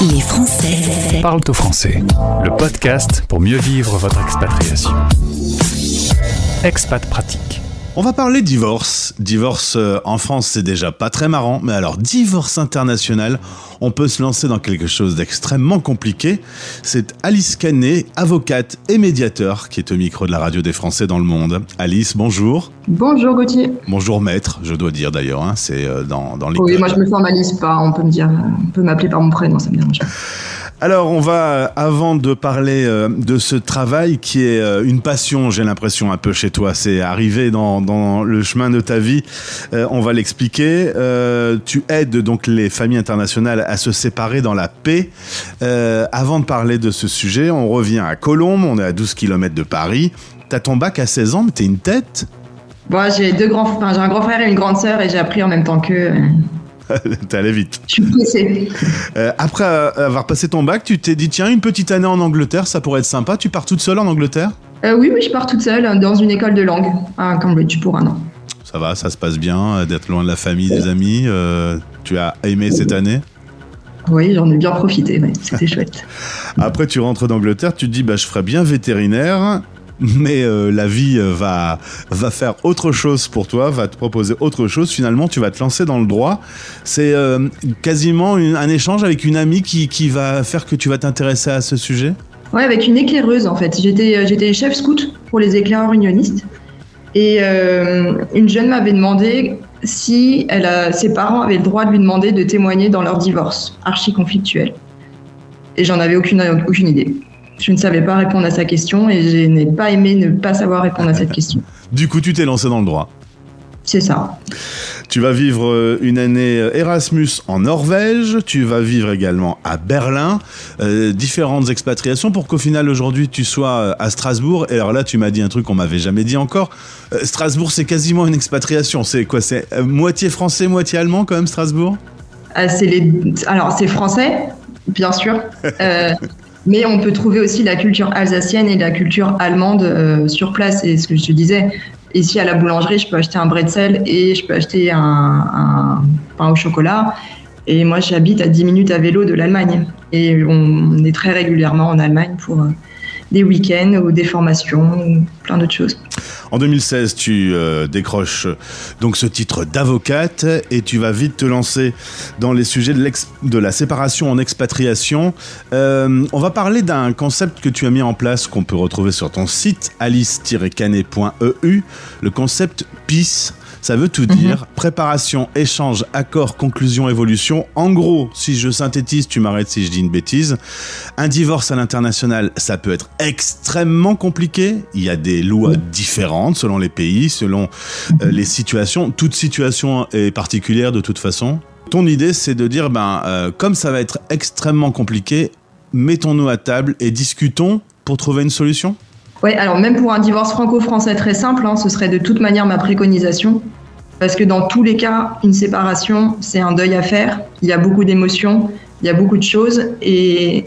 Les Français Parle au français. Le podcast pour mieux vivre votre expatriation. Expat pratique. On va parler divorce. Divorce euh, en France, c'est déjà pas très marrant, mais alors divorce international, on peut se lancer dans quelque chose d'extrêmement compliqué. C'est Alice Canet, avocate et médiateur, qui est au micro de la radio des Français dans le monde. Alice, bonjour. Bonjour Gauthier. Bonjour maître, je dois dire d'ailleurs, hein, c'est euh, dans, dans les... Oui, moi je me formalise pas, on peut me dire, on peut m'appeler par mon prénom, ça me dérange pas. Alors, on va, avant de parler euh, de ce travail qui est euh, une passion, j'ai l'impression, un peu chez toi, c'est arrivé dans, le chemin de ta vie, euh, on va l'expliquer. tu aides donc les familles internationales à se séparer dans la paix. avant de parler de ce sujet, on revient à Colombes, on est à 12 km de Paris. T'as ton bac à 16 ans, mais t'es une tête? Bon, j'ai deux grands, j'ai un grand frère et une grande sœur et j'ai appris en même temps que. T'es allé vite. Je suis pressée. Euh, après avoir passé ton bac, tu t'es dit tiens, une petite année en Angleterre, ça pourrait être sympa. Tu pars toute seule en Angleterre? Euh, Oui, oui, je pars toute seule dans une école de langue à Cambridge pour un an. Ça va, ça se passe bien euh, d'être loin de la famille, des amis. tu as aimé cette année? Oui, j'en ai bien profité, c'était chouette. Après, tu rentres d'Angleterre, tu te dis, bah, je ferais bien vétérinaire, mais euh, la vie euh, va, va faire autre chose pour toi, va te proposer autre chose. Finalement, tu vas te lancer dans le droit. C'est euh, quasiment un échange avec une amie qui, qui va faire que tu vas t'intéresser à ce sujet? Oui, avec une éclaireuse en fait. J'étais, j'étais chef scout pour les éclaireurs unionistes. Et une jeune m'avait demandé si ses parents avaient le droit de lui demander de témoigner dans leur divorce archi conflictuel. Et j'en avais aucune idée. Je ne savais pas répondre à sa question et je n'ai pas aimé ne pas savoir répondre à cette question. Du coup, tu t'es lancé dans le droit. C'est ça. Tu vas vivre euh, une année euh, Erasmus en Norvège, tu vas vivre également à Berlin, euh, différentes expatriations pour qu'au final aujourd'hui tu sois à Strasbourg. Et alors là, tu m'as dit un truc qu'on m'avait jamais dit encore. Strasbourg, c'est quasiment une expatriation. C'est quoi? C'est moitié français, moitié allemand quand même Strasbourg? Les... Alors c'est français, bien sûr. Mais on peut trouver aussi la culture alsacienne et la culture allemande euh, sur place. Et ce que je te disais, ici à la boulangerie, je peux acheter un bretzel et je peux acheter un, un pain au chocolat. Et moi, j'habite à 10 minutes à vélo de l'Allemagne. Et on est très régulièrement en Allemagne pour euh, des week-ends ou des formations ou plein d'autres choses. En 2016, tu euh, décroches donc ce titre d'avocate et tu vas vite te lancer dans les sujets de, la séparation en expatriation. Euh, on va parler d'un concept que tu as mis en place qu'on peut retrouver sur ton site alice-canet.eu, le concept PEACE. Ça veut tout mhm. dire. Préparation, échange, accord, conclusion, évolution. En gros, si je synthétise, tu m'arrêtes si je dis une bêtise. Un divorce à l'international, ça peut être extrêmement compliqué. Il y a des lois différentes selon les pays, selon euh, les situations. Toute situation est particulière de toute façon. Ton idée, c'est de dire, ben, euh, comme ça va être extrêmement compliqué, mettons-nous à table et discutons pour trouver une solution oui, alors même pour un divorce franco-français très simple, hein, ce serait de toute manière ma préconisation. Parce que dans tous les cas, une séparation, c'est un deuil à faire. Il y a beaucoup d'émotions, il y a beaucoup de choses. Et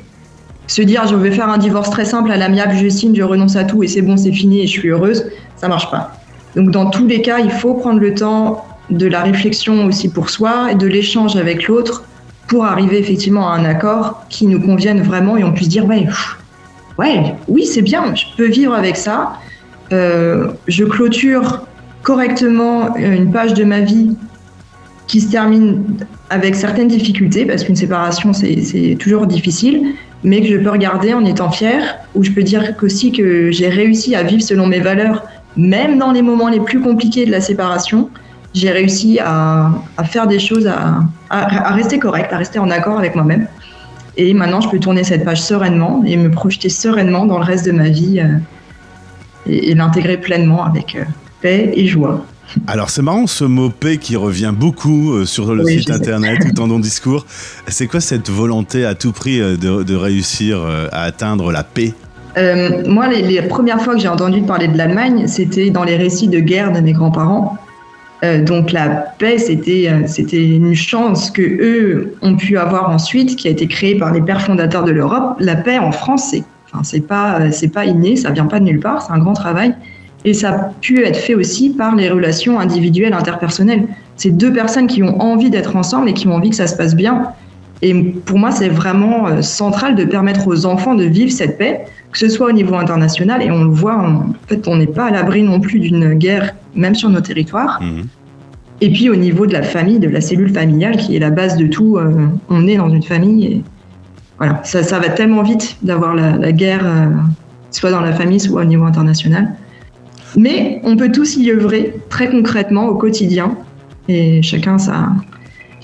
se dire je vais faire un divorce très simple à l'amiable, je signe, je renonce à tout et c'est bon, c'est fini et je suis heureuse, ça marche pas. Donc dans tous les cas, il faut prendre le temps de la réflexion aussi pour soi et de l'échange avec l'autre pour arriver effectivement à un accord qui nous convienne vraiment et on puisse dire ouais, ouais, oui, c'est bien, je peux vivre avec ça. Euh, je clôture correctement une page de ma vie qui se termine avec certaines difficultés, parce qu'une séparation, c'est toujours difficile, mais que je peux regarder en étant fière, ou je peux dire aussi que j'ai réussi à vivre selon mes valeurs, même dans les moments les plus compliqués de la séparation. J'ai réussi à, faire des choses, à, à, rester correct, à rester en accord avec moi-même. Et maintenant, je peux tourner cette page sereinement et me projeter sereinement dans le reste de ma vie euh, et, l'intégrer pleinement avec euh, paix et joie. Alors c'est marrant ce mot paix qui revient beaucoup euh, sur le site internet ou dans ton discours. C'est quoi cette volonté à tout prix de, réussir à atteindre la paix? Moi, les, les, premières fois que j'ai entendu parler de l'Allemagne, c'était dans les récits de guerre de mes grands-parents. Euh, donc la paix, c'était euh, c'était une chance que eux ont pu avoir ensuite, qui a été créée par les pères fondateurs de l'Europe. La paix en France, c'est enfin c'est pas euh, c'est pas inné, ça vient pas de nulle part, c'est un grand travail et ça a pu être fait aussi par les relations individuelles interpersonnelles. C'est deux personnes qui ont envie d'être ensemble et qui ont envie que ça se passe bien. Et pour moi, c'est vraiment euh, central de permettre aux enfants de vivre cette paix, que ce soit au niveau international, et on le voit, en fait, on n'est pas à l'abri non plus d'une guerre, même sur nos territoires. Mhm. Et puis au niveau de la famille, de la cellule familiale, qui est la base de tout, euh, on est dans une famille, et voilà, ça, ça va tellement vite d'avoir la, la guerre, euh, soit dans la famille, soit au niveau international. Mais on peut tous y œuvrer très concrètement au quotidien, et chacun sa,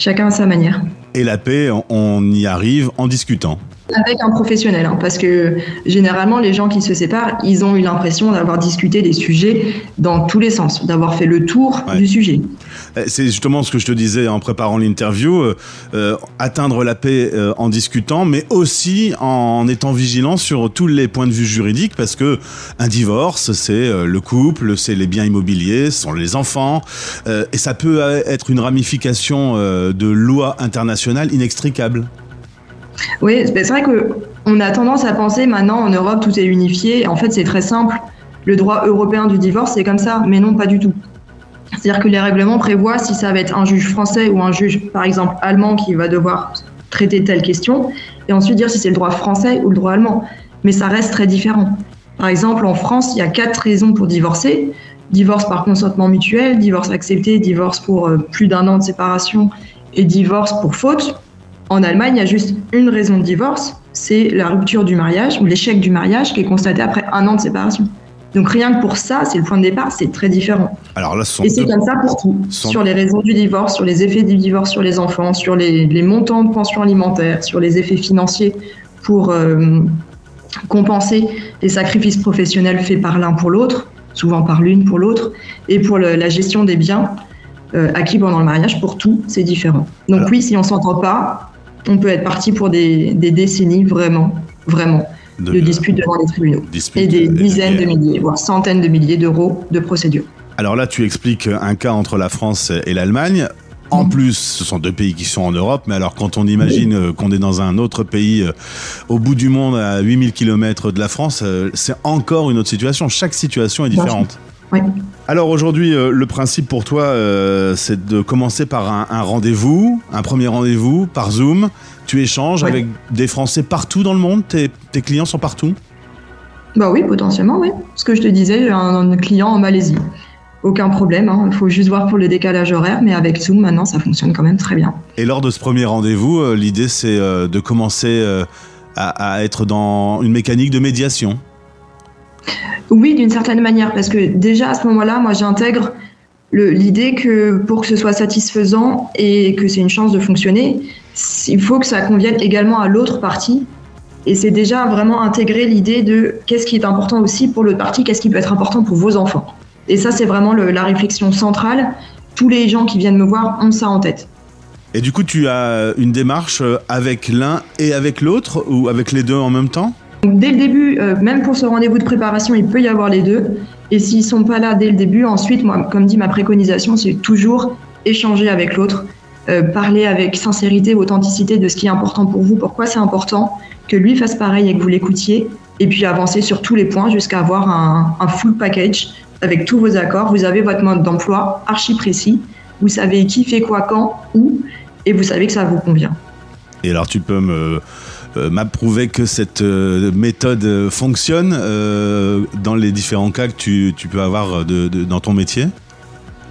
à sa manière. Et la paix, on y arrive en discutant. Avec un professionnel, hein, parce que généralement, les gens qui se séparent, ils ont eu l'impression d'avoir discuté des sujets dans tous les sens, d'avoir fait le tour Ouais. du sujet. Eh, C'est justement ce que je te disais en préparant l'interview, euh, euh, atteindre la paix euh, en discutant, mais aussi en étant vigilant sur tous les points de vue juridiques, parce que un divorce, c'est le couple, c'est les biens immobiliers, ce sont les enfants, euh, et ça peut être une ramification de lois internationales inextricables. Oui, c'est vrai que on a tendance à penser maintenant en Europe tout est unifié. En fait, c'est très simple. Le droit européen du divorce, c'est comme ça, mais non, pas du tout. C'est-à-dire que les règlements prévoient si ça va être un juge français ou un juge, par exemple, allemand qui va devoir traiter telle question, et ensuite dire si c'est le droit français ou le droit allemand. Mais ça reste très différent. Par exemple, en France, il y a quatre raisons pour divorcer. Divorce par consentement mutuel, divorce accepté, divorce pour euh, plus d'un an de séparation et divorce pour faute. En Allemagne, il y a juste une raison de divorce, c'est la rupture du mariage ou l'échec du mariage qui est constaté après un an de séparation. Donc rien que pour ça, c'est le point de départ, c'est très différent. Alors là, Et c'est comme ça pour tout. sont- Sur les raisons du divorce, sur les effets du divorce sur les enfants, sur les, les montants de pension alimentaire, sur les effets financiers pour euh, compenser les sacrifices professionnels faits par l'un pour l'autre, souvent par l'une pour l'autre, et pour le- la gestion des biens euh, acquis pendant le mariage, pour tout, c'est différent. Donc Alors- oui, si on s'entend pas, on peut être parti pour des, des décennies vraiment, vraiment, de disputes devant les tribunaux. Et des de dizaines de milliers, voire centaines de milliers d'euros de procédures. Alors là, tu expliques un cas entre la France et l'Allemagne. En plus, ce sont deux pays qui sont en Europe, mais alors quand on imagine qu'on est dans un autre pays euh, au bout du monde, à 8000 km de la France, euh, c'est encore une autre situation. Chaque situation est différente. Oui. Alors aujourd'hui, euh, le principe pour toi, euh, c'est de commencer par un, un rendez-vous, un premier rendez-vous par Zoom. Tu échanges avec des Français partout dans le monde. Tes, tes clients sont partout. Bah oui, potentiellement, oui. Ce que je te disais, un, un client en Malaisie. Aucun problème, hein. il faut juste voir pour le décalage horaire, mais avec Zoom, maintenant, ça fonctionne quand même très bien. Et lors de ce premier rendez-vous, euh, l'idée c'est de commencer à, à être dans une mécanique de médiation. Oui, d'une certaine manière, parce que déjà à ce moment-là, moi j'intègre l'idée que pour que ce soit satisfaisant et que c'est une chance de fonctionner, il faut que ça convienne également à l'autre partie. Et c'est déjà vraiment intégrer l'idée de qu'est-ce qui est important aussi pour l'autre partie, qu'est-ce qui peut être important pour vos enfants. Et ça, c'est vraiment la réflexion centrale. Tous les gens qui viennent me voir ont ça en tête. Et du coup, tu as une démarche euh, avec l'un et avec l'autre ou avec les deux en même temps? Donc, dès le début, euh, même pour ce rendez-vous de préparation, il peut y avoir les deux. Et s'ils sont pas là dès le début, ensuite, moi, comme dit ma préconisation, c'est toujours échanger avec l'autre, euh, parler avec sincérité, authenticité de ce qui est important pour vous, pourquoi c'est important, que lui fasse pareil et que vous l'écoutiez, et puis avancer sur tous les points jusqu'à avoir un full package avec tous vos accords. Vous avez votre mode d'emploi archi précis, vous savez qui fait quoi, quand, où, et vous savez que ça vous convient. Et alors, tu peux me euh, m'approuver que cette euh, méthode euh, fonctionne dans les différents cas que tu, tu peux avoir de- dans ton métier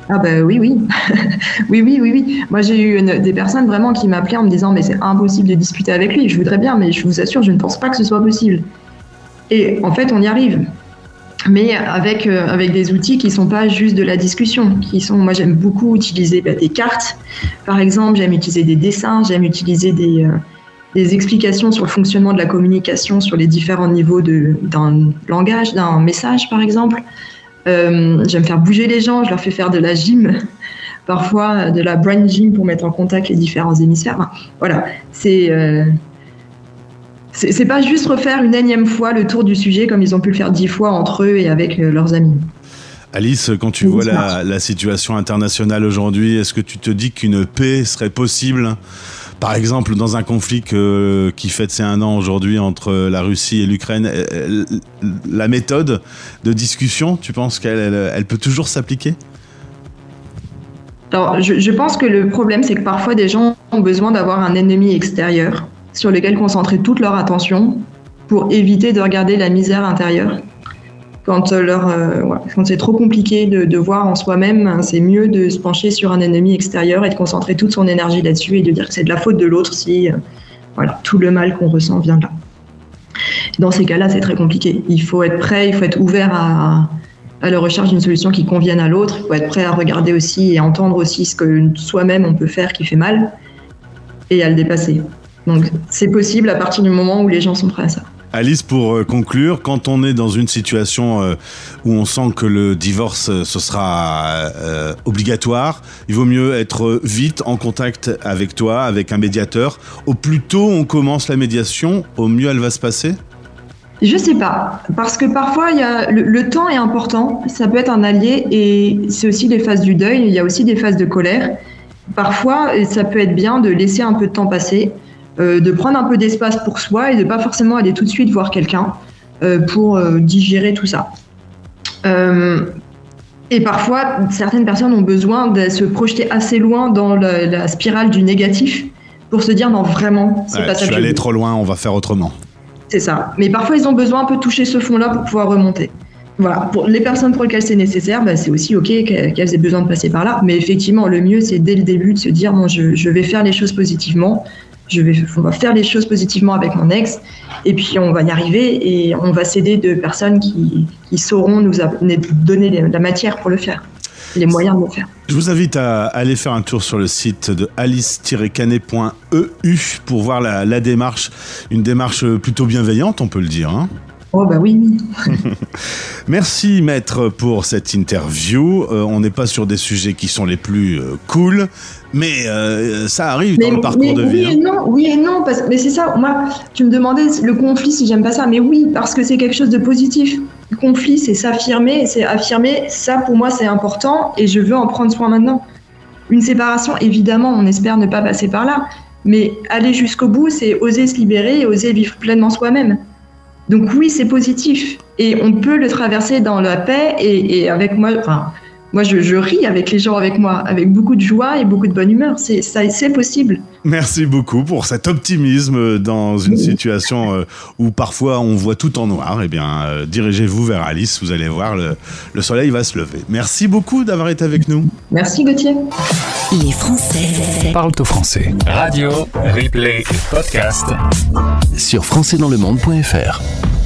Ah bah oui, oui. oui, oui, oui, oui. Moi, j'ai eu des personnes vraiment qui m'appelaient en me disant mais c'est impossible de discuter avec lui. Je voudrais bien, mais je vous assure, je ne pense pas que ce soit possible. Et en fait, on y arrive. Mais avec, avec des outils qui sont pas juste de la discussion, qui sont, moi j'aime beaucoup utiliser bah, des cartes, par exemple, j'aime utiliser des dessins, j'aime utiliser des, des explications sur le fonctionnement de la communication sur les différents niveaux de- d'un langage, d'un message par exemple. Euh, j'aime faire bouger les gens, je leur fais faire de la gym, parfois de la brain gym pour mettre en contact les différents hémisphères. Enfin, voilà, c'est euh, c'est pas juste refaire une énième fois le tour du sujet comme ils ont pu le faire dix fois entre eux et avec euh, leurs amis. Alice, quand tu Oui, vois la situation internationale aujourd'hui, est-ce que tu te dis qu'une paix serait possible? Par exemple, dans un conflit qui fête ses un an aujourd'hui entre la Russie et l'Ukraine, euh, euh, la méthode de discussion, tu penses qu'elle elle- elle peut toujours s'appliquer? Alors, je pense que le problème, c'est que parfois des gens ont besoin d'avoir un ennemi extérieur sur lequel concentrer toute leur attention pour éviter de regarder la misère intérieure. Quand, euh, leur, euh, voilà, quand c'est trop compliqué de, de voir en soi-même, hein, c'est mieux de se pencher sur un ennemi extérieur et de concentrer toute son énergie là-dessus et de dire que c'est de la faute de l'autre si euh, voilà, tout le mal qu'on ressent vient de là. Dans ces cas-là, c'est très compliqué. Il faut être prêt, il faut être ouvert à, à la recherche d'une solution qui convienne à l'autre. Il faut être prêt à regarder aussi et entendre aussi ce que soi-même on peut faire qui fait mal et à le dépasser. Donc c'est possible à partir du moment où les gens sont prêts à ça. Alice, pour euh, conclure, quand on est dans une situation euh, où on sent que le divorce euh, ce sera obligatoire, il vaut mieux être vite en contact avec toi, avec un médiateur. Au plus tôt on commence la médiation, au mieux elle va se passer? Je sais pas, parce que parfois y a, le, le temps est important, ça peut être un allié et c'est aussi les phases du deuil, il y a aussi des phases de colère. Parfois, ça peut être bien de laisser un peu de temps passer, euh, de prendre un peu d'espace pour soi et de pas forcément aller tout de suite voir quelqu'un euh, pour euh, digérer tout ça. Et parfois, certaines personnes ont besoin de se projeter assez loin dans la, la spirale du négatif pour se dire non vraiment, c'est Ouais, pas Je ça suis je allé veux. trop loin, on va faire autrement. C'est ça. Mais parfois, ils ont besoin un peu de toucher ce fond-là pour pouvoir remonter. Voilà. Pour les personnes pour lesquelles c'est nécessaire, bah, c'est aussi OK qu'elles qu'elles aient besoin de passer par là. Mais effectivement, le mieux, c'est dès le début de se dire bon, je, je vais faire les choses positivement. Je vais, on va faire les choses positivement avec mon ex. Et puis, on va y arriver et on va s'aider de personnes qui, sauront nous donner la matière pour le faire, les moyens de le faire. Je vous invite à aller faire un tour sur le site de alice-canet.eu pour voir la, la démarche, une démarche plutôt bienveillante, on peut le dire. hein. Oh, bah oui. Merci maître pour cette interview. Euh, on n'est pas sur des sujets qui sont les plus euh, cool, mais euh, ça arrive dans le parcours mais de oui vie. et hein. non, oui et non, parce, mais c'est ça. Moi, tu me demandais le conflit si j'aime pas ça, mais oui, parce que c'est quelque chose de positif. Le conflit, c'est s'affirmer, c'est affirmer. Ça, pour moi, c'est important et je veux en prendre soin maintenant. Une séparation, évidemment, on espère ne pas passer par là, mais aller jusqu'au bout, c'est oser se libérer et oser vivre pleinement soi-même. Donc oui, c'est positif et on peut le traverser dans la paix et, avec moi. Moi, je, je ris avec les gens avec moi, avec beaucoup de joie et beaucoup de bonne humeur. C'est ça, c'est possible. Merci beaucoup pour cet optimisme dans une situation euh, où parfois on voit tout en noir. Eh bien, euh, dirigez-vous vers Alice, vous allez voir, le, le soleil va se lever. Merci beaucoup d'avoir été avec nous. Merci Gauthier. Les Français Parle au français. Radio, replay et podcast. sur françaisdanslemonde.fr.